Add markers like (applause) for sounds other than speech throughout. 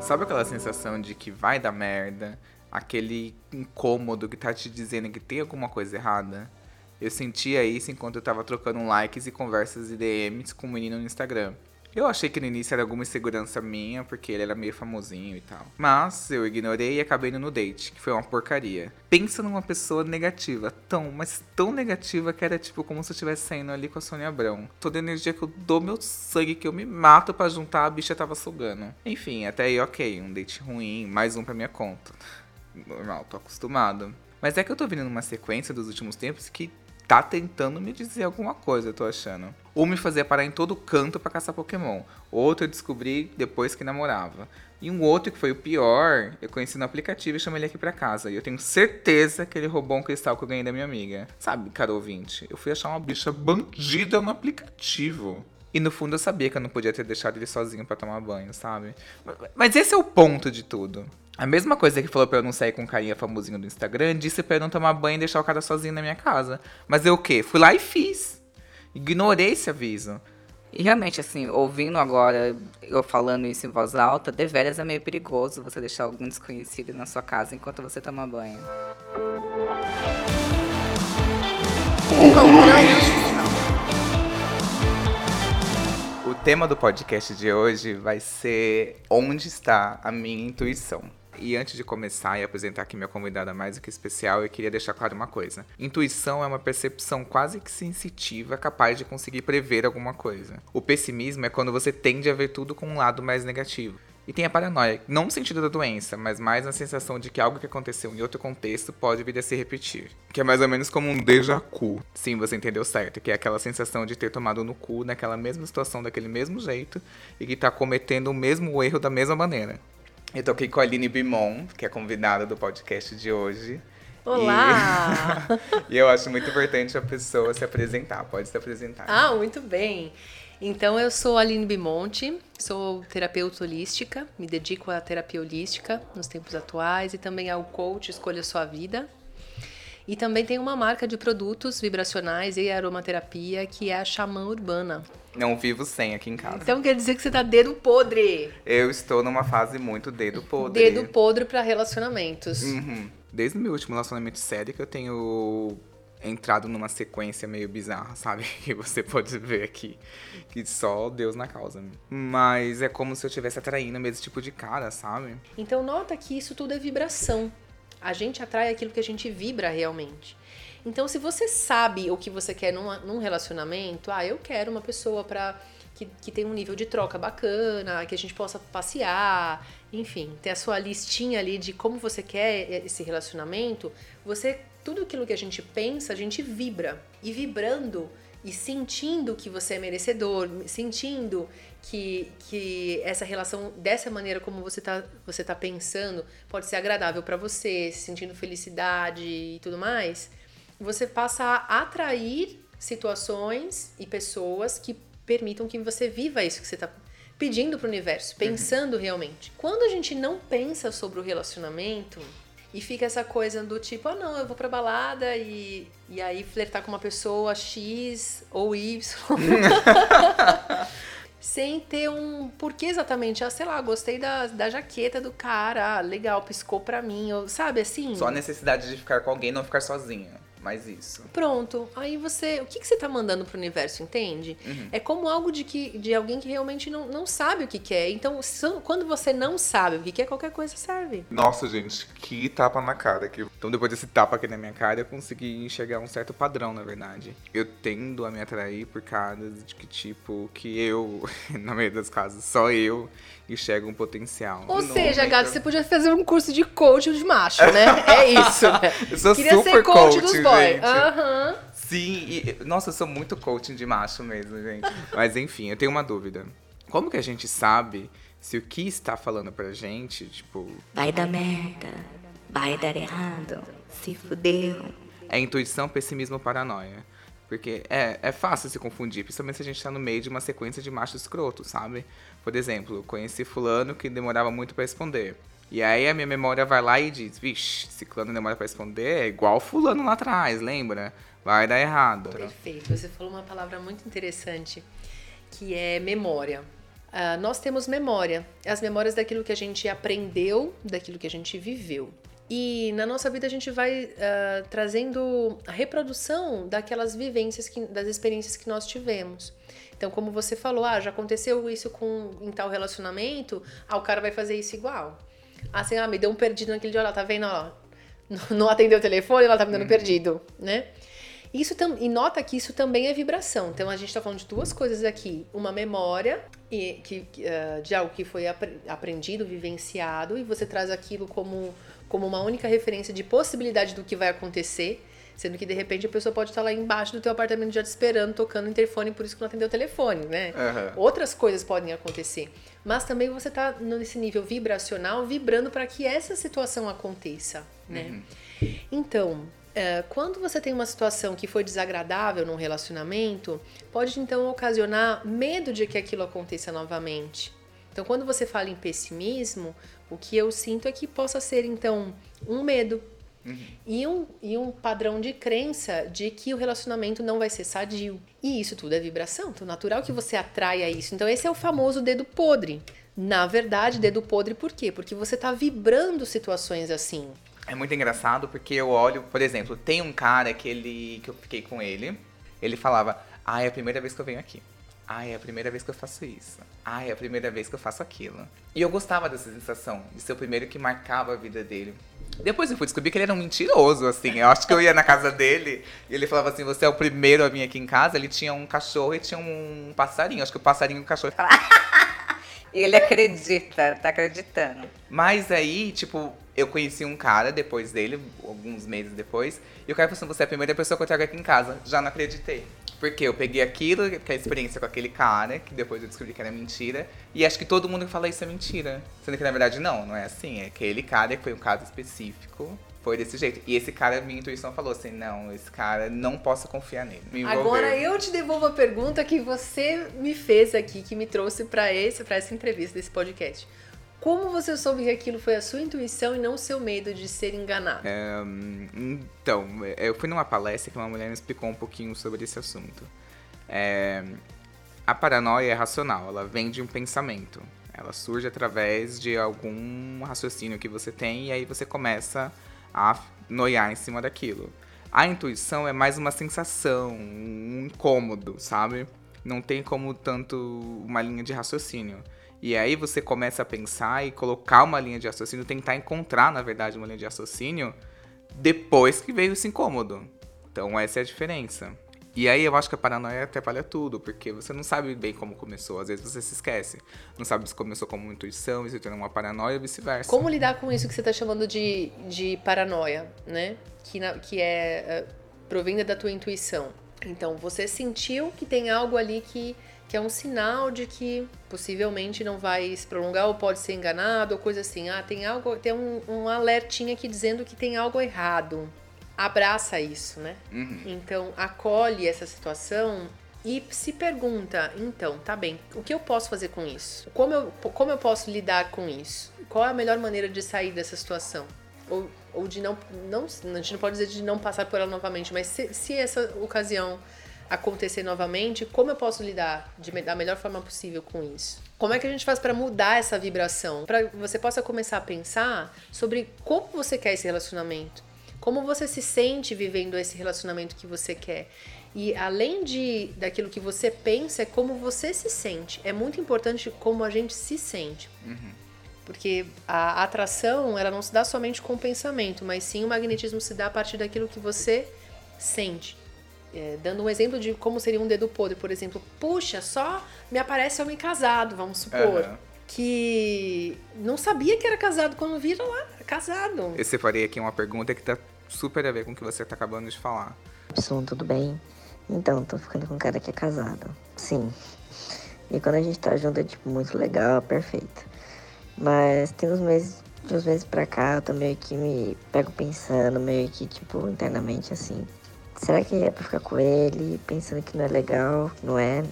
Sabe aquela sensação de que vai dar merda? Aquele incômodo que tá te dizendo que tem alguma coisa errada? Eu sentia isso enquanto eu tava trocando likes e conversas e DMs com um menino no Instagram. Eu achei que no início era alguma insegurança minha, porque ele era meio famosinho e tal. Mas eu ignorei e acabei indo no date, que foi uma porcaria. Pensa numa pessoa negativa, tão, mas tão negativa que era tipo como se eu estivesse saindo ali com a Sônia Abrão. Toda a energia que eu dou meu sangue, que eu me mato para juntar, a bicha tava sugando. Enfim, até aí ok, um date ruim, mais um pra minha conta. Normal, tô acostumado. Mas é que eu tô vindo numa sequência dos últimos tempos que tá tentando me dizer alguma coisa, eu tô achando. Um me fazia parar em todo canto para caçar Pokémon. Outro eu descobri depois que namorava. E um outro que foi o pior, eu conheci no aplicativo e chamei ele aqui pra casa. E eu tenho certeza que ele roubou um cristal que eu ganhei da minha amiga. Sabe, cara ouvinte, eu fui achar uma bicha bandida no aplicativo. E no fundo eu sabia que eu não podia ter deixado ele sozinho para tomar banho, sabe? Mas esse é o ponto de tudo. A mesma coisa que falou pra eu não sair com um carinha famosinho do Instagram, disse pra eu não tomar banho e deixar o cara sozinho na minha casa. Mas eu o quê? Fui lá e fiz. Ignorei esse aviso. E realmente, assim, ouvindo agora eu falando isso em voz alta, deveras é meio perigoso você deixar algum desconhecido na sua casa enquanto você toma banho. O tema do podcast de hoje vai ser Onde está a minha intuição? E antes de começar e apresentar aqui minha convidada mais do que especial, eu queria deixar claro uma coisa. Intuição é uma percepção quase que sensitiva capaz de conseguir prever alguma coisa. O pessimismo é quando você tende a ver tudo com um lado mais negativo. E tem a paranoia, não no sentido da doença, mas mais na sensação de que algo que aconteceu em outro contexto pode vir a se repetir. Que é mais ou menos como um déjà vu. Sim, você entendeu certo, que é aquela sensação de ter tomado no cu naquela mesma situação daquele mesmo jeito e que tá cometendo o mesmo erro da mesma maneira. Eu tô aqui com a Aline Bimon, que é convidada do podcast de hoje. Olá! E, (laughs) e eu acho muito importante a pessoa se apresentar. Pode se apresentar. Ah, muito bem. Então, eu sou Aline Bimonte, sou terapeuta holística, me dedico à terapia holística nos tempos atuais e também ao coach Escolha Sua Vida. E também tenho uma marca de produtos vibracionais e aromaterapia que é a Xamã Urbana. Não vivo sem aqui em casa. Então quer dizer que você tá dedo podre. Eu estou numa fase muito dedo podre. Dedo podre para relacionamentos. Uhum. Desde o meu último relacionamento sério que eu tenho entrado numa sequência meio bizarra, sabe? (laughs) Que você pode ver aqui. Que só Deus na causa. Mas é como se eu estivesse atraindo mesmo tipo de cara, sabe? Então nota que isso tudo é vibração. A gente atrai aquilo que a gente vibra realmente. Então, se você sabe o que você quer num, num relacionamento, ah, eu quero uma pessoa para que, que tenha um nível de troca bacana, que a gente possa passear, enfim, ter a sua listinha ali de como você quer esse relacionamento, você tudo aquilo que a gente pensa, a gente vibra. E vibrando e sentindo que você é merecedor, sentindo que, que essa relação, dessa maneira como você está você tá pensando, pode ser agradável para você, sentindo felicidade e tudo mais, você passa a atrair situações e pessoas que permitam que você viva isso que você está pedindo para o universo, pensando uhum. realmente. Quando a gente não pensa sobre o relacionamento, e fica essa coisa do tipo, ah não, eu vou pra balada e, e aí flertar com uma pessoa X ou Y. (laughs) sem ter um porquê exatamente. Ah, sei lá, gostei da, da jaqueta do cara, ah, legal, piscou pra mim, ou, sabe assim? Só a necessidade de ficar com alguém não ficar sozinha mais isso. Pronto. Aí você. O que, que você tá mandando pro universo, entende? Uhum. É como algo de, que, de alguém que realmente não, não sabe o que quer. Então, quando você não sabe o que quer, qualquer coisa serve. Nossa, gente, que tapa na cara. aqui. Então, depois desse tapa aqui na minha cara, eu consegui enxergar um certo padrão, na verdade. Eu tendo a me atrair por caras de que, tipo, que eu, (laughs) na maioria das casos, só eu enxergo um potencial. Ou não, seja, gato, você podia fazer um curso de coach de macho, né? (laughs) É isso. eu sou Queria super ser coach, dos boys. Aham. Uhum. Sim, e, nossa, eu sou muito coaching de macho mesmo, gente. Mas enfim, eu tenho uma dúvida. Como que a gente sabe se o que está falando pra gente, tipo. Vai dar merda, vai dar errado, se fudeu. É intuição, pessimismo, paranoia. Porque é, é fácil se confundir, principalmente se a gente tá no meio de uma sequência de macho escroto, sabe? Por exemplo, conheci fulano que demorava muito para responder. E aí a minha memória vai lá e diz, vixe, ciclano demora para responder, é igual fulano lá atrás, lembra? Vai dar errado. Perfeito. Você falou uma palavra muito interessante, que é memória. Uh, nós temos memória, as memórias daquilo que a gente aprendeu, daquilo que a gente viveu. E na nossa vida a gente vai uh, trazendo a reprodução daquelas vivências, que, das experiências que nós tivemos. Então, como você falou, ah, já aconteceu isso com em tal relacionamento, ah, o cara vai fazer isso igual. Assim, ah, me deu um perdido naquele dia, olha, tá vendo, ó, não atendeu o telefone, ela tá me dando uhum. perdido, né? Isso e nota que isso também é vibração. Então a gente está falando de duas coisas aqui: uma memória e, que, uh, de algo que foi apre aprendido, vivenciado, e você traz aquilo como, como uma única referência de possibilidade do que vai acontecer. Sendo que de repente a pessoa pode estar lá embaixo do teu apartamento já te esperando, tocando o interfone, por isso que não atendeu o telefone, né? Uhum. Outras coisas podem acontecer. Mas também você está nesse nível vibracional, vibrando para que essa situação aconteça, né? Uhum. Então, é, quando você tem uma situação que foi desagradável num relacionamento, pode então ocasionar medo de que aquilo aconteça novamente. Então, quando você fala em pessimismo, o que eu sinto é que possa ser então um medo uhum. e, um, e um padrão de crença de que o relacionamento não vai ser sadio. E isso tudo é vibração, então natural que você atraia isso. Então, esse é o famoso dedo podre. Na verdade, dedo podre por quê? Porque você está vibrando situações assim. É muito engraçado porque eu olho, por exemplo, tem um cara que ele que eu fiquei com ele, ele falava: "Ah, é a primeira vez que eu venho aqui. Ah, é a primeira vez que eu faço isso. Ah, é a primeira vez que eu faço aquilo". E eu gostava dessa sensação de ser o primeiro que marcava a vida dele. Depois eu fui descobrir que ele era um mentiroso, assim. Eu acho que eu ia na casa dele e ele falava assim: Você é o primeiro a vir aqui em casa. Ele tinha um cachorro e tinha um passarinho. Acho que o passarinho e o cachorro. (laughs) ele acredita, tá acreditando. Mas aí, tipo, eu conheci um cara depois dele, alguns meses depois, e o cara falou assim: você é a primeira pessoa que eu trago aqui em casa. Já não acreditei. Porque eu peguei aquilo, que é a experiência com aquele cara, que depois eu descobri que era mentira, e acho que todo mundo que fala isso é mentira. Sendo que na verdade não, não é assim. É aquele cara que foi um caso específico, foi desse jeito. E esse cara, minha intuição falou assim: não, esse cara, não posso confiar nele. Agora eu te devolvo a pergunta que você me fez aqui, que me trouxe para esse, para essa entrevista desse podcast. Como você soube que aquilo foi a sua intuição e não o seu medo de ser enganado? É, então, eu fui numa palestra que uma mulher me explicou um pouquinho sobre esse assunto. É, a paranoia é racional, ela vem de um pensamento. Ela surge através de algum raciocínio que você tem e aí você começa a noiar em cima daquilo. A intuição é mais uma sensação, um incômodo, sabe? Não tem como tanto uma linha de raciocínio. E aí você começa a pensar e colocar uma linha de raciocínio, tentar encontrar, na verdade, uma linha de raciocínio depois que veio esse incômodo. Então essa é a diferença. E aí eu acho que a paranoia atrapalha tudo, porque você não sabe bem como começou, às vezes você se esquece. Não sabe se começou como uma intuição e se tornou uma paranoia ou vice-versa. Como lidar com isso que você está chamando de, de paranoia, né? Que, na, que é uh, provinda da tua intuição. Então, você sentiu que tem algo ali que que é um sinal de que possivelmente não vai se prolongar ou pode ser enganado ou coisa assim. Ah, tem algo, tem um, um alertinho aqui dizendo que tem algo errado. Abraça isso, né? Uhum. Então, acolhe essa situação e se pergunta, então, tá bem, o que eu posso fazer com isso? Como eu, como eu posso lidar com isso? Qual é a melhor maneira de sair dessa situação? Ou, ou de não, não. A gente não pode dizer de não passar por ela novamente, mas se, se essa ocasião acontecer novamente, como eu posso lidar de, da melhor forma possível com isso? Como é que a gente faz para mudar essa vibração? Para que você possa começar a pensar sobre como você quer esse relacionamento. Como você se sente vivendo esse relacionamento que você quer. E além de daquilo que você pensa, é como você se sente. É muito importante como a gente se sente. Uhum. Porque a atração, ela não se dá somente com o pensamento, mas sim o magnetismo se dá a partir daquilo que você sente. É, dando um exemplo de como seria um dedo podre, por exemplo, puxa, só me aparece homem casado, vamos supor. Uhum. Que não sabia que era casado quando vira lá, casado. Eu separei aqui uma pergunta que tá super a ver com o que você tá acabando de falar. Pessoal, tudo bem? Então, tô ficando com um cara que é casado. Sim. E quando a gente tá junto é tipo muito legal, perfeito. Mas tem uns meses, de uns meses pra cá, eu tô meio que me pego pensando, meio que tipo, internamente assim será que é pra ficar com ele, pensando que não é legal, não é?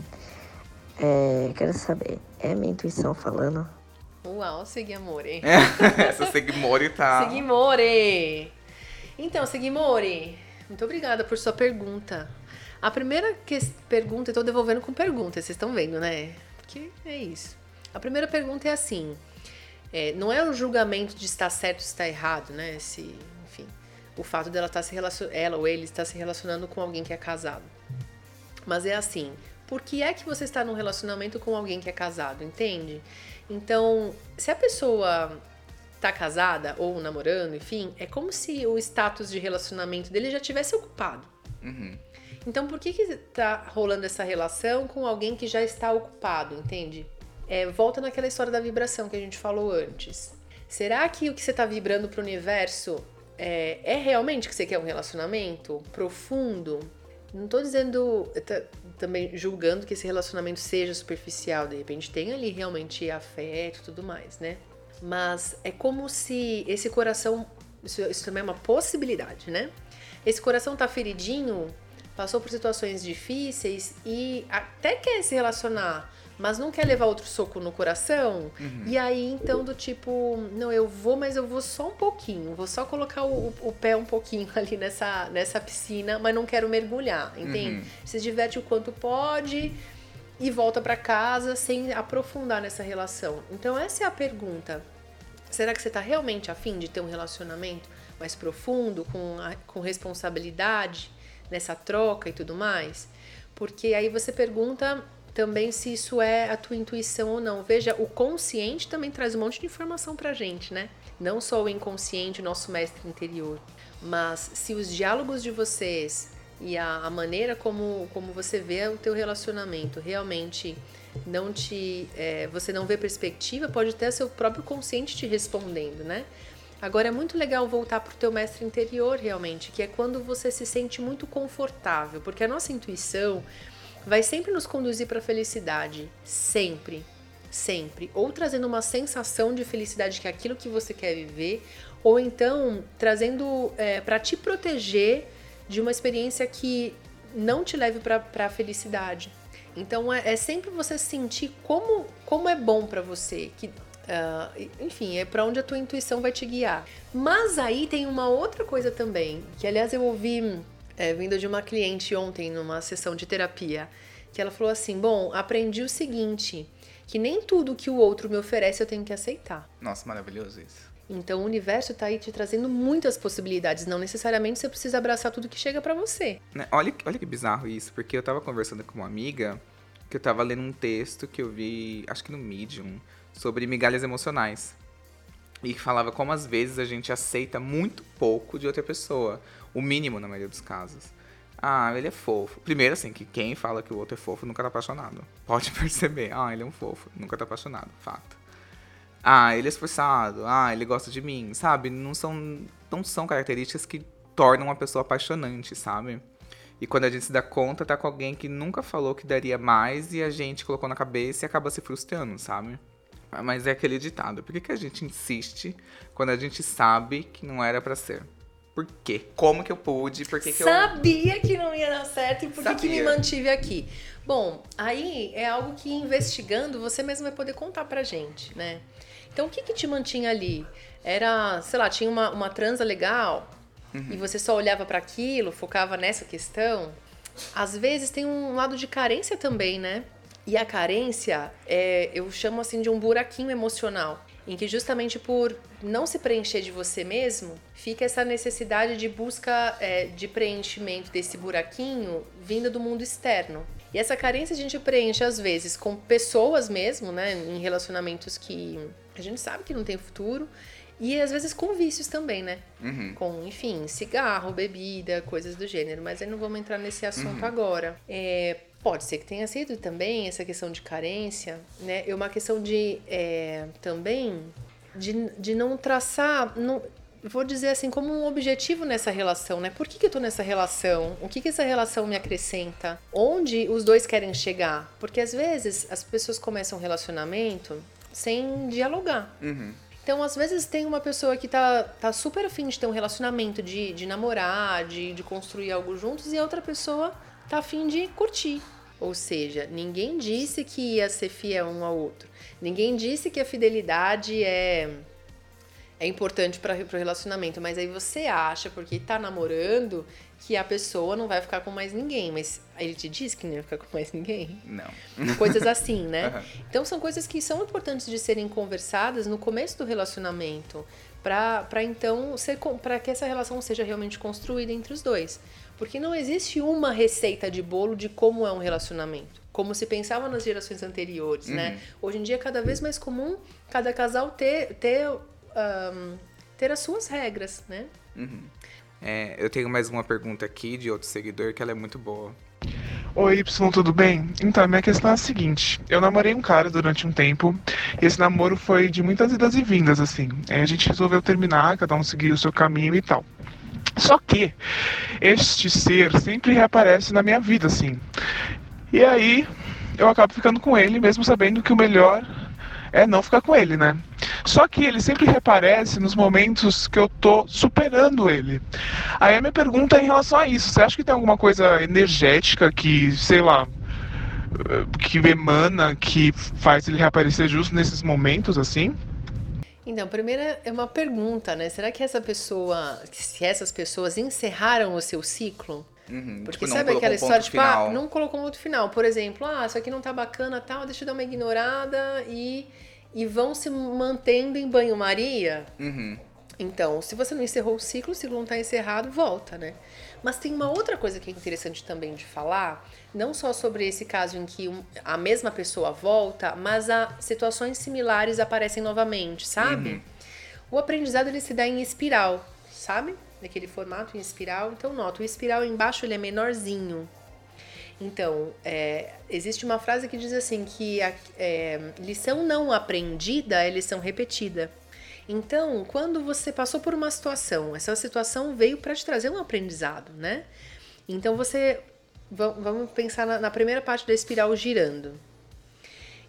é quero saber, é a minha intuição falando? Uau, Seguimore. (laughs) Essa Seguimore tá. Seguimore! Então, Seguimore, muito obrigada por sua pergunta. A primeira que... pergunta, eu tô devolvendo com pergunta, vocês estão vendo, né? Porque é isso. A primeira pergunta é assim: é, não é o julgamento de estar certo ou estar errado, né? Se, o fato dela estar se relacionando, ela ou ele está se relacionando com alguém que é casado. Mas é assim, por que é que você está num relacionamento com alguém que é casado, entende? Então, se a pessoa tá casada ou namorando, enfim, é como se o status de relacionamento dele já tivesse ocupado. Uhum. Então, por que que tá rolando essa relação com alguém que já está ocupado, entende? É, volta naquela história da vibração que a gente falou antes. Será que o que você está vibrando para o universo é, é, realmente que você quer um relacionamento profundo? Não estou dizendo, também julgando que esse relacionamento seja superficial, de repente tem ali realmente afeto e tudo mais, né? Mas é como se esse coração, isso, isso também é uma possibilidade, né? Esse coração tá feridinho, passou por situações difíceis e até quer se relacionar, mas não quer levar outro soco no coração. Uhum. E aí, então, do tipo, não, eu vou, mas eu vou só um pouquinho. Vou só colocar o, o pé um pouquinho (laughs) ali nessa, nessa piscina, mas não quero mergulhar, entende? Uhum. Se diverte o quanto pode e volta para casa sem aprofundar nessa relação. Então, essa é a pergunta. Será que você está realmente afim de ter um relacionamento mais profundo, com, a, com responsabilidade nessa troca e tudo mais? Porque aí você pergunta também se isso é a tua intuição ou não. Veja, o consciente também traz um monte de informação pra gente, né? Não só o inconsciente, o nosso mestre interior, mas se os diálogos de vocês e a, a maneira como, como você vê o teu relacionamento realmente não te é, você não vê perspectiva, pode ter seu próprio consciente te respondendo, né? Agora é muito legal voltar para o teu mestre interior realmente, que é quando você se sente muito confortável, porque a nossa intuição vai sempre nos conduzir para a felicidade, sempre, sempre, ou trazendo uma sensação de felicidade que é aquilo que você quer viver, ou então trazendo é, para te proteger de uma experiência que não te leve para a felicidade. Então é, é, sempre você sentir como, como é bom para você, que Uh, enfim, é para onde a tua intuição vai te guiar. Mas aí tem uma outra coisa também, que aliás eu ouvi é, vindo de uma cliente ontem numa sessão de terapia, que ela falou assim: Bom, aprendi o seguinte, que nem tudo que o outro me oferece eu tenho que aceitar. Nossa, maravilhoso isso. Então o universo está aí te trazendo muitas possibilidades, não necessariamente você precisa abraçar tudo que chega para você. Né, olha, olha que bizarro isso, porque eu tava conversando com uma amiga que eu tava lendo um texto que eu vi, acho que no Medium, sobre migalhas emocionais. E que falava como às vezes a gente aceita muito pouco de outra pessoa o mínimo na maioria dos casos. Ah, ele é fofo. Primeiro, assim, que quem fala que o outro é fofo nunca tá apaixonado. Pode (laughs) perceber. Ah, ele é um fofo. Nunca tá apaixonado. Fato. Ah, ele é esforçado. Ah, ele gosta de mim. Sabe? Não são, não são características que tornam uma pessoa apaixonante, sabe? E quando a gente se dá conta, tá com alguém que nunca falou que daria mais e a gente colocou na cabeça e acaba se frustrando, sabe? Mas é aquele ditado. Por que, que a gente insiste quando a gente sabe que não era para ser? Por quê? Como que eu pude? Por que, que Sabia eu... que não ia dar certo e por que, que me mantive aqui? Bom, aí é algo que investigando você mesmo vai poder contar pra gente, né? Então o que que te mantinha ali? Era, sei lá, tinha uma, uma transa legal uhum. e você só olhava para aquilo, focava nessa questão? Às vezes tem um lado de carência também, né? E a carência, é, eu chamo assim de um buraquinho emocional em que justamente por não se preencher de você mesmo, fica essa necessidade de busca é, de preenchimento desse buraquinho vindo do mundo externo. E essa carência a gente preenche às vezes com pessoas mesmo, né, em relacionamentos que a gente sabe que não tem futuro, e às vezes com vícios também, né? Uhum. Com, enfim, cigarro, bebida, coisas do gênero. Mas aí não vamos entrar nesse assunto uhum. agora. É, Pode ser que tenha sido também essa questão de carência, né? É uma questão de é, também de, de não traçar, não, vou dizer assim, como um objetivo nessa relação, né? Por que, que eu tô nessa relação? O que, que essa relação me acrescenta? Onde os dois querem chegar? Porque às vezes as pessoas começam um relacionamento sem dialogar. Uhum. Então, às vezes, tem uma pessoa que tá, tá super afim de ter um relacionamento, de, de namorar, de, de construir algo juntos, e a outra pessoa tá afim de curtir. Ou seja, ninguém disse que ia ser fiel um ao outro. Ninguém disse que a fidelidade é é importante para o relacionamento, mas aí você acha, porque tá namorando, que a pessoa não vai ficar com mais ninguém, mas ele te disse que não ia ficar com mais ninguém. Não. Coisas assim, né? (laughs) Aham. Então são coisas que são importantes de serem conversadas no começo do relacionamento, para então ser para que essa relação seja realmente construída entre os dois. Porque não existe uma receita de bolo de como é um relacionamento. Como se pensava nas gerações anteriores, né? Hoje em dia é cada vez mais comum cada casal ter, ter, ahn, ter as suas regras, né? É, eu tenho mais uma pergunta aqui de outro seguidor que ela é muito boa. Oi, Y, tudo bem? Então, a minha questão é a seguinte: eu namorei um cara durante um tempo, e esse namoro foi de muitas idas e vindas, assim. Aí a gente resolveu terminar, cada um seguir o seu caminho e tal. Só que este ser sempre reaparece na minha vida, assim. E aí eu acabo ficando com ele, mesmo sabendo que o melhor é não ficar com ele, né? Só que ele sempre reaparece nos momentos que eu tô superando ele. Aí a minha pergunta é em relação a isso. Você acha que tem alguma coisa energética que, sei lá, eh, que emana, que faz ele reaparecer justo nesses momentos, assim? Então, primeiro é uma pergunta, né? Será que essa pessoa, se essas pessoas encerraram o seu ciclo? Uhum, Porque tipo, sabe aquela história, tipo, ah, não colocou um outro final. Por exemplo, ah, isso aqui não tá bacana, tal, deixa eu dar uma ignorada e, e vão se mantendo em banho-maria. Uhum. Então, se você não encerrou o ciclo, o ciclo não está encerrado, volta, né? Mas tem uma outra coisa que é interessante também de falar, não só sobre esse caso em que a mesma pessoa volta, mas a situações similares aparecem novamente, sabe? O aprendizado ele se dá em espiral, sabe? Naquele formato em espiral. Então, nota, o espiral embaixo ele é menorzinho. Então, é, existe uma frase que diz assim que a é, lição não aprendida é lição repetida. Então, quando você passou por uma situação, essa situação veio para te trazer um aprendizado, né? Então você va- vamos pensar na, na primeira parte da espiral girando.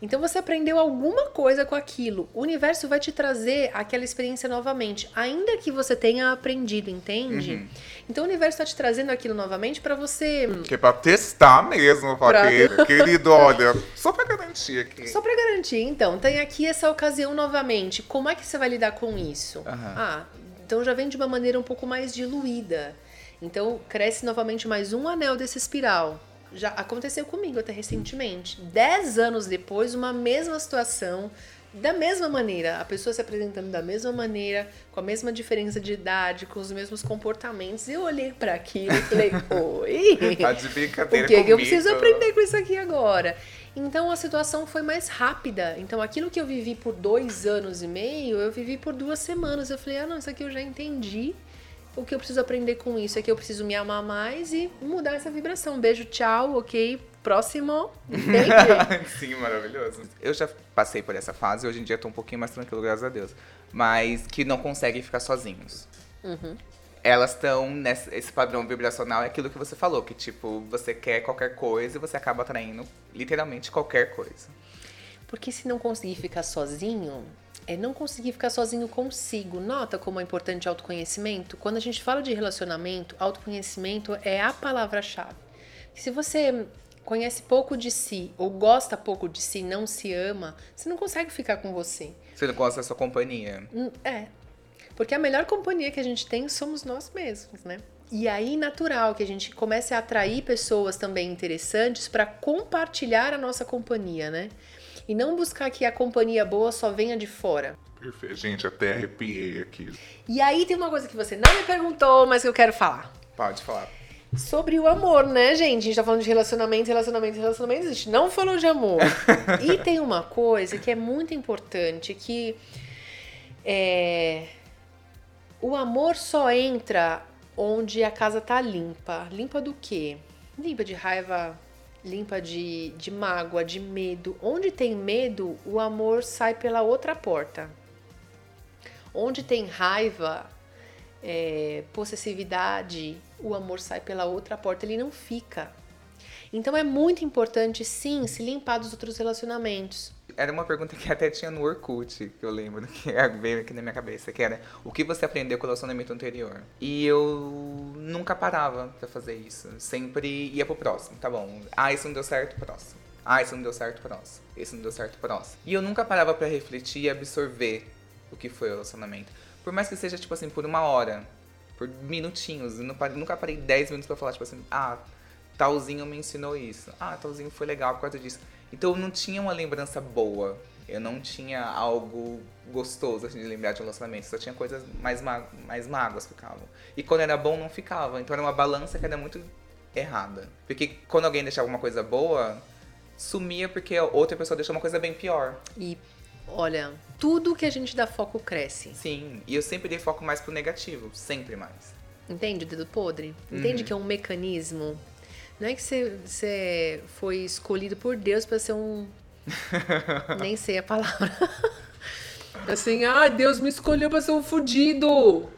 Então você aprendeu alguma coisa com aquilo. O universo vai te trazer aquela experiência novamente, ainda que você tenha aprendido, entende? Então o universo está te trazendo aquilo novamente para você Que é pra testar mesmo, Pra-. (laughs) Querido, olha, só pra garantir aqui. Só pra garantir, então, tem aqui essa ocasião novamente. Como é que você vai lidar com isso? Aham. Ah, então já vem de uma maneira um pouco mais diluída. Então cresce novamente mais um anel desse espiral. Já aconteceu comigo até recentemente. Dez anos depois, uma mesma situação, da mesma maneira, a pessoa se apresentando da mesma maneira, com a mesma diferença de idade, com os mesmos comportamentos. E eu olhei pra aquilo e falei, (laughs) oi! Tá de brincadeira O que, que eu preciso aprender com isso aqui agora? Então a situação foi mais rápida. Então aquilo que eu vivi por dois anos e meio, eu vivi por duas semanas. Eu falei, ah, não, isso aqui eu já entendi. O que eu preciso aprender com isso é que eu preciso me amar mais e mudar essa vibração. Beijo, tchau, ok. Próximo. (laughs) Sim, maravilhoso. Eu já passei por essa fase, hoje em dia tô um pouquinho mais tranquilo, graças a Deus. Mas que não conseguem ficar sozinhos. Elas estão nesse esse padrão vibracional, é aquilo que você falou, que tipo, você quer qualquer coisa e você acaba atraindo literalmente qualquer coisa. Porque se não conseguir ficar sozinho, é não conseguir ficar sozinho consigo. Nota como é importante autoconhecimento? Quando a gente fala de relacionamento, autoconhecimento é a palavra-chave. Se você conhece pouco de si ou gosta pouco de si, não se ama, você não consegue ficar com você. Você não gosta da sua companhia. Hum, É. Porque a melhor companhia que a gente tem somos nós mesmos, né? E aí, natural que a gente comece a atrair pessoas também interessantes para compartilhar a nossa companhia, né? E não buscar que a companhia boa só venha de fora. Perfeito. Gente, até arrepiei aqui. E aí tem uma coisa que você não me perguntou, mas que eu quero falar. Pode falar. Sobre o amor, né, gente? A gente tá falando de relacionamento, relacionamento, relacionamento. A gente não falou de amor. (laughs) e tem uma coisa que é muito importante, que é, o amor só entra onde a casa tá limpa. Limpa do quê? Limpa de raiva, limpa de, de mágoa, de medo. Onde tem medo, o amor sai pela outra porta. Onde tem raiva, é, possessividade, o amor sai pela outra porta, ele não fica. Então é muito importante, sim, se limpar dos outros relacionamentos. Era uma pergunta que até tinha no Orkut, que eu lembro, (laughs) que veio aqui na minha cabeça, que era o que você aprendeu com o relacionamento anterior? E eu nunca parava pra fazer isso. Sempre ia pro próximo, tá bom. Ah, isso não deu certo, próximo. Ah, isso não deu certo, próximo. Isso não deu certo, próximo. E eu nunca parava pra refletir e absorver o que foi o relacionamento. Por mais que seja, tipo assim, por uma hora, por minutinhos. Eu nunca parei 10 minutos pra falar, tipo assim, ah, talzinho me ensinou isso. Ah, talzinho foi legal por causa disso. Então eu não tinha uma lembrança boa. Eu não tinha algo gostoso assim, de lembrar de um relacionamento. Só tinha coisas mais, ma mais mágoas que ficavam. E quando era bom, não ficava. Então era uma balança que era muito errada. Porque quando alguém deixava alguma coisa boa, sumia porque outra pessoa deixou uma coisa bem pior. E olha, tudo que a gente dá foco cresce. Sim, e eu sempre dei foco mais pro negativo, sempre mais. Entende o dedo podre? Entende que é um mecanismo? Não é que você, você foi escolhido por Deus pra ser um. (laughs) Nem sei a palavra. (laughs) Assim, ah, Deus me escolheu pra ser um fudido.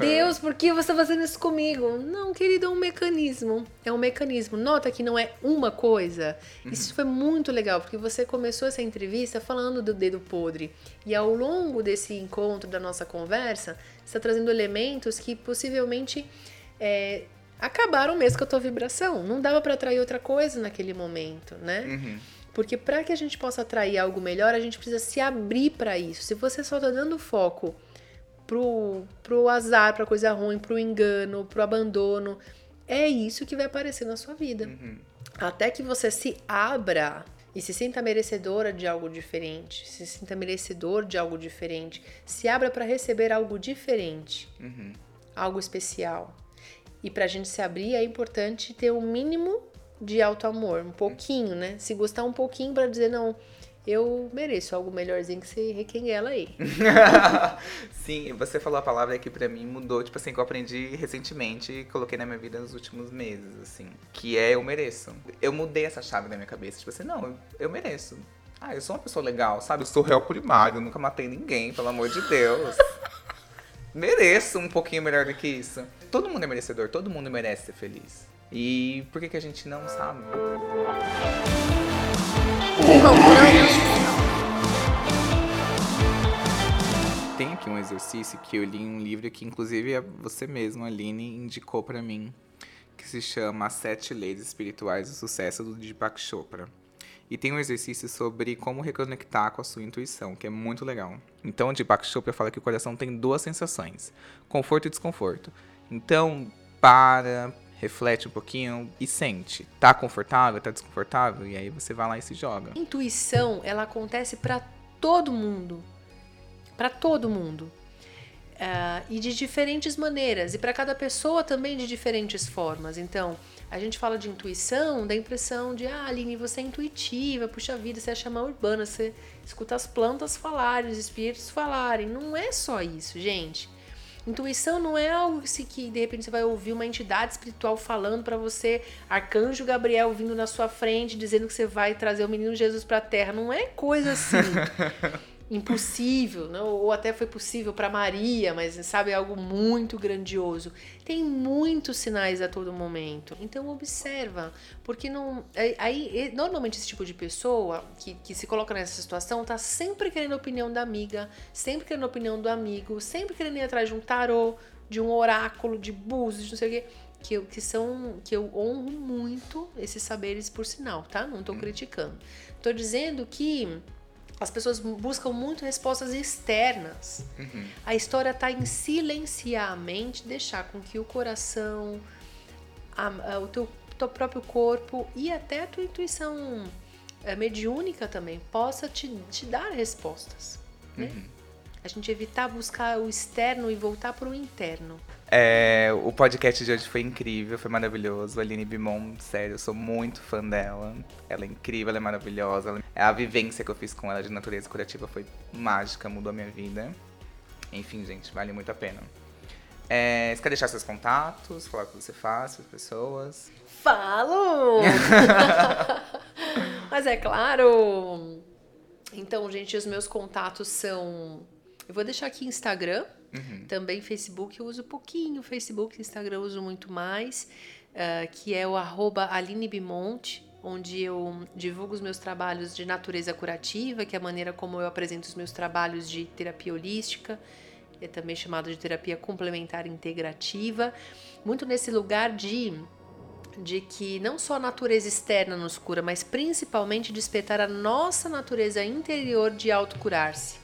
Deus, por que você tá fazendo isso comigo? Não, querido, é um mecanismo. É um mecanismo. Nota que não é uma coisa. Isso foi muito legal, porque você começou essa entrevista falando do dedo podre. E ao longo desse encontro, da nossa conversa, você está trazendo elementos que possivelmente é, acabaram mesmo com a tua vibração. Não dava para atrair outra coisa naquele momento, né? Uhum. Porque para que a gente possa atrair algo melhor, a gente precisa se abrir para isso. Se você só tá dando foco pro, pro azar, pra coisa ruim, pro engano, pro abandono, é isso que vai aparecer na sua vida. Uhum. Até que você se abra e se sinta merecedora de algo diferente, se sinta merecedor de algo diferente, se abra para receber algo diferente, Uhum. algo especial. E pra gente se abrir é importante ter o mínimo de auto-amor, um pouquinho, né? Se gostar um pouquinho pra dizer, não, eu mereço algo melhorzinho que você requenguela aí. (laughs) Sim, você falou a palavra que pra mim mudou, tipo assim, que eu aprendi recentemente e coloquei na minha vida nos últimos meses, assim. Que é eu mereço. Eu mudei essa chave na minha cabeça, tipo assim, não, eu, eu mereço. Ah, eu sou uma pessoa legal, sabe? Eu sou réu primário, nunca matei ninguém, pelo amor de Deus. (laughs) mereço um pouquinho melhor do que isso. Todo mundo é merecedor, todo mundo merece ser feliz. E por que, que a gente não sabe? Tem aqui um exercício que eu li em um livro que inclusive é você mesmo, Aline, indicou pra mim, que se chama As Sete Leis Espirituais do Sucesso do Deepak Chopra. E tem um exercício sobre como reconectar com a sua intuição, que é muito legal. Então, Deepak Chopra fala que o coração tem duas sensações, conforto e desconforto. Então, para, reflete um pouquinho e sente. Tá confortável, tá desconfortável? E aí você vai lá e se joga. Intuição, ela acontece para todo mundo. Para todo mundo. Ah, e de diferentes maneiras. E para cada pessoa também de diferentes formas. Então, a gente fala de intuição, da impressão de, ah, Aline, você é intuitiva, puxa vida, você é chamar urbana, você escuta as plantas falarem, os espíritos falarem. Não é só isso, gente. Intuição não é algo que, de repente você vai ouvir uma entidade espiritual falando pra você, arcanjo Gabriel vindo na sua frente, dizendo que você vai trazer o menino Jesus pra terra. Não é coisa assim (laughs) impossível, não? ou até foi possível para Maria, mas sabe, é algo muito grandioso. Tem muitos sinais a todo momento. Então observa, porque não aí- aí normalmente esse tipo de pessoa que, que se coloca nessa situação tá sempre querendo a opinião da amiga, sempre querendo a opinião do amigo, sempre querendo ir atrás de um tarô, de um oráculo, de búzios, de não sei o quê. Que, eu- que são que eu honro muito esses saberes por sinal, tá? Não tô criticando. Tô dizendo que as pessoas buscam muito respostas externas. A história está em silenciar a mente, deixar com que o coração, a- a- o teu, teu próprio corpo e até a tua intuição eh, mediúnica também possa te, te dar respostas. Né? A gente evitar buscar o externo e voltar para o interno. É, o podcast de hoje foi incrível, foi maravilhoso. A Aline Bimon, sério, eu sou muito fã dela. Ela é incrível, ela é maravilhosa. Ela- A vivência que eu fiz com ela de natureza curativa foi mágica, mudou a minha vida. Enfim, gente, vale muito a pena. É, você quer deixar seus contatos, falar o que você faz para as pessoas? Falo! (laughs) Mas é claro. Então, gente, os meus contatos são. Eu vou deixar aqui Instagram, também Facebook. Eu uso pouquinho Facebook, Instagram eu uso muito mais, ah, que é o arroba Aline Bimonte, onde eu divulgo os meus trabalhos de natureza curativa, que é a maneira como eu apresento os meus trabalhos de terapia holística, é também chamado de terapia complementar integrativa, muito nesse lugar de de que não só a natureza externa nos cura, mas principalmente despertar a nossa natureza interior de autocurar-se.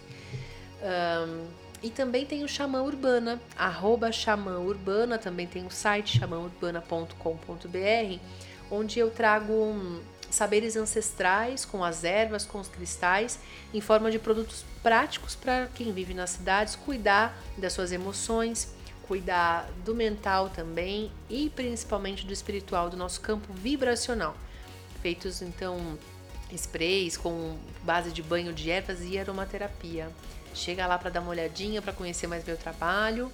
Ahn, E também tem o Xamã Urbana, arroba Xamã Urbana, também tem o site xamãurbana.com.br, onde eu trago um, saberes ancestrais com as ervas, com os cristais, em forma de produtos práticos para quem vive nas cidades cuidar das suas emoções, cuidar do mental também e principalmente do espiritual, do nosso campo vibracional. Feitos então sprays com base de banho de ervas e aromaterapia. Chega lá para dar uma olhadinha, para conhecer mais meu trabalho.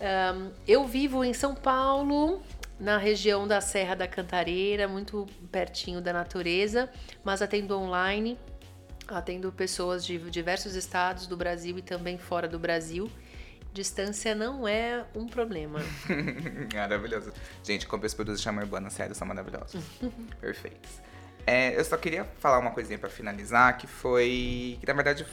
Um, eu vivo em São Paulo, na região da Serra da Cantareira, muito pertinho da natureza, mas atendo online, atendo pessoas de diversos estados do Brasil e também fora do Brasil. Distância não é um problema. (laughs) Maravilhoso. Gente, comprei os produtos de chama urbana, sério, são maravilhosos. (laughs) Perfeitos. É, eu só queria falar uma coisinha para finalizar, que foi. que na verdade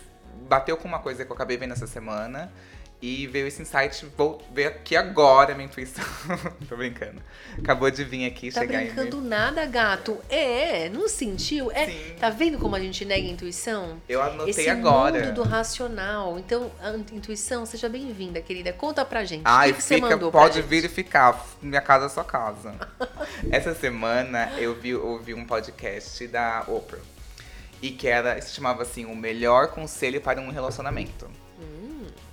bateu com uma coisa que eu acabei vendo essa semana. E veio esse insight, vou ver aqui agora minha intuição. (laughs) Tô brincando. Acabou de vir aqui, tá chegar brincando nada, gato. É, não sentiu? É, Sim. tá vendo como a gente nega a intuição? Eu anotei Esse agora. mundo do racional. Então, a intuição, seja bem-vinda, querida. Conta pra gente. Ai, o que, que você fica, mandou pra pode gente? vir e ficar. Minha casa é sua casa. Essa semana eu vi, ouvi um podcast da Oprah. E que era, se chamava assim, o melhor conselho para um relacionamento.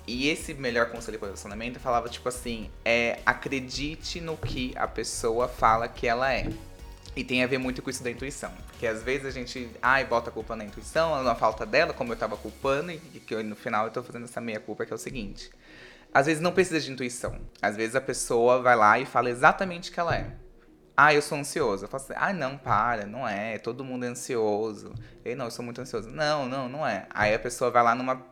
E esse melhor conselho para o relacionamento falava tipo assim, é acredite no que a pessoa fala que ela é. E tem a ver muito com isso da intuição. Porque às vezes a gente, ai, bota a culpa na intuição, na falta dela, como eu tava culpando, e que no final eu tô fazendo essa meia culpa que é o seguinte. Às vezes não precisa de intuição. Às vezes a pessoa vai lá e fala exatamente o que ela é. Ah, eu sou ansioso. Eu falo assim, ah, não, para, não é. Todo mundo é ansioso. Eu, não, eu sou muito ansioso. Não, não, não é. Aí a pessoa vai lá numa.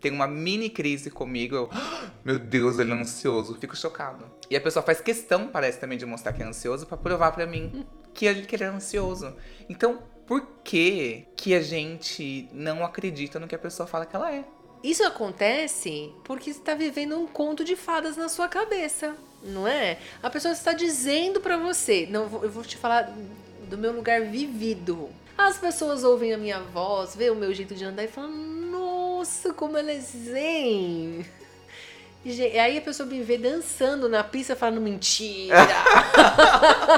Tem uma mini crise comigo. Eu, "Ah, meu Deus, ele é ansioso. Fico chocado. E a pessoa faz questão, parece também, de mostrar que é ansioso pra provar pra mim que ele, que ele é ansioso. Então, por que que a gente não acredita no que a pessoa fala que ela é? Isso acontece porque você está vivendo um conto de fadas na sua cabeça, não é? A pessoa está dizendo pra você, não, eu vou- te falar do meu lugar vivido. As pessoas ouvem a minha voz, vê o meu jeito de andar e falam: "Nossa, como ela é zen". E aí a pessoa me vê dançando na pista falando mentira. (laughs)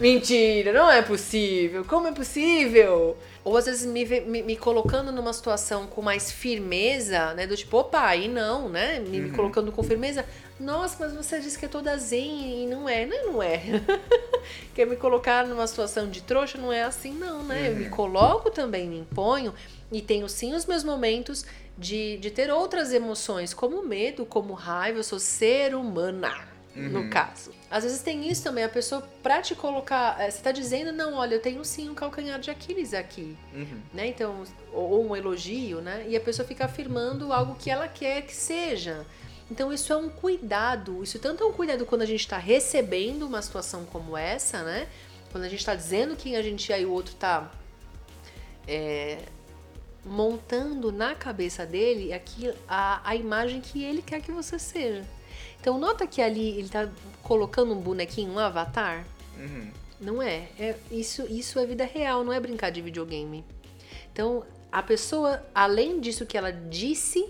mentira, não é possível. Como é possível? Ou às vezes me, vê- me, me colocando numa situação com mais firmeza, né? Do tipo, opa, aí não, né? Me, me colocando com firmeza. Nossa, mas você disse que é toda zen e não é. Não, não é. (laughs) Quer me colocar numa situação de trouxa? Não é assim, não, né? Eu me coloco também, me imponho. E tenho sim os meus momentos de, de ter outras emoções, como medo, como raiva. Eu sou ser humana, no caso. Às vezes tem isso também, a pessoa pra te colocar. eh, Você tá dizendo, não, olha, eu tenho sim um calcanhar de Aquiles aqui. Uhum. Né? Então, ou, ou um elogio, né? E a pessoa fica afirmando algo que ela quer que seja. Então, isso é um cuidado. Isso tanto é um cuidado quando a gente está recebendo uma situação como essa, né? Quando a gente está dizendo quem a gente é e o outro tá é, montando na cabeça dele aqui a, a imagem que ele quer que você seja. Então, nota que ali ele tá colocando um bonequinho, um avatar. Uhum. Não é. é isso, isso é vida real, não é brincar de videogame. Então, a pessoa, além disso que ela disse,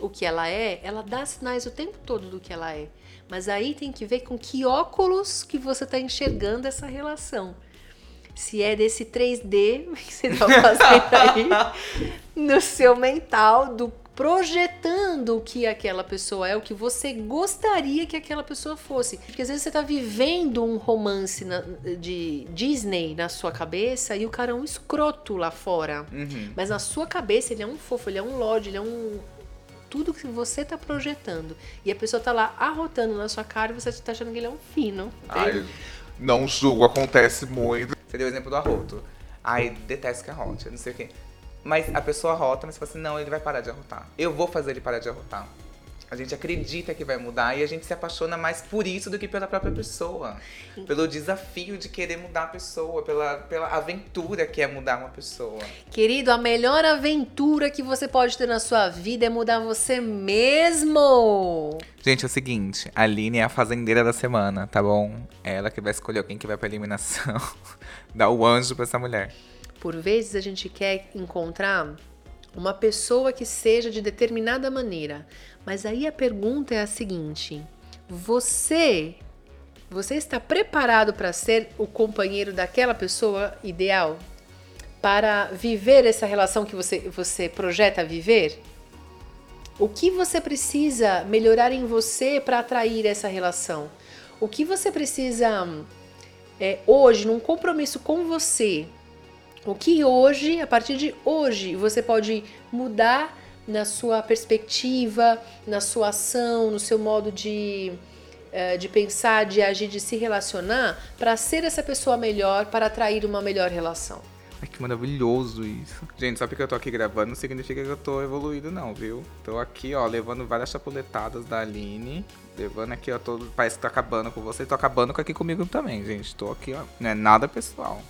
o que ela é, ela dá sinais o tempo todo do que ela é. Mas aí tem que ver com que óculos que você está enxergando essa relação. Se é desse 3D (laughs) que você tá fazendo aí (laughs) no seu mental, do projetando o que aquela pessoa é, o que você gostaria que aquela pessoa fosse. Porque às vezes você tá vivendo um romance na- de Disney na sua cabeça e o cara é um escroto lá fora. Uhum. Mas na sua cabeça ele é um fofo, ele é um lorde, ele é um. Tudo que você tá projetando. E a pessoa tá lá arrotando na sua cara e você tá achando que ele é um fino. Ai, não julgo, acontece muito. Você deu o exemplo do arroto. Ai, detesto que arrote, não sei o quê. Mas a pessoa arrota, mas você fala assim, não, ele vai parar de arrotar. Eu vou fazer ele parar de arrotar. A gente acredita que vai mudar e a gente se apaixona mais por isso do que pela própria pessoa. Pelo desafio de querer mudar a pessoa, pela, pela aventura que é mudar uma pessoa. Querido, a melhor aventura que você pode ter na sua vida é mudar você mesmo. Gente, é o seguinte, a Aline é a fazendeira da semana, tá bom? É ela que vai escolher quem que vai pra eliminação. (laughs) Dá o anjo pra essa mulher. Por vezes a gente quer encontrar uma pessoa que seja de determinada maneira. Mas aí a pergunta é a seguinte: você você está preparado para ser o companheiro daquela pessoa ideal? Para viver essa relação que você, você projeta viver? O que você precisa melhorar em você para atrair essa relação? O que você precisa é, hoje, num compromisso com você? O que hoje, a partir de hoje, você pode mudar na sua perspectiva, na sua ação, no seu modo de é, de pensar, de agir, de se relacionar para ser essa pessoa melhor, para atrair uma melhor relação. Ai, que maravilhoso isso. Gente, só porque eu tô aqui gravando não significa que eu tô evoluído, não, viu? Tô aqui, ó, levando várias chapuletadas da Aline. Levando aqui, ó, todo. Parece que tô acabando com você. Tô acabando aqui comigo também, gente. Tô aqui, ó. Não é nada pessoal.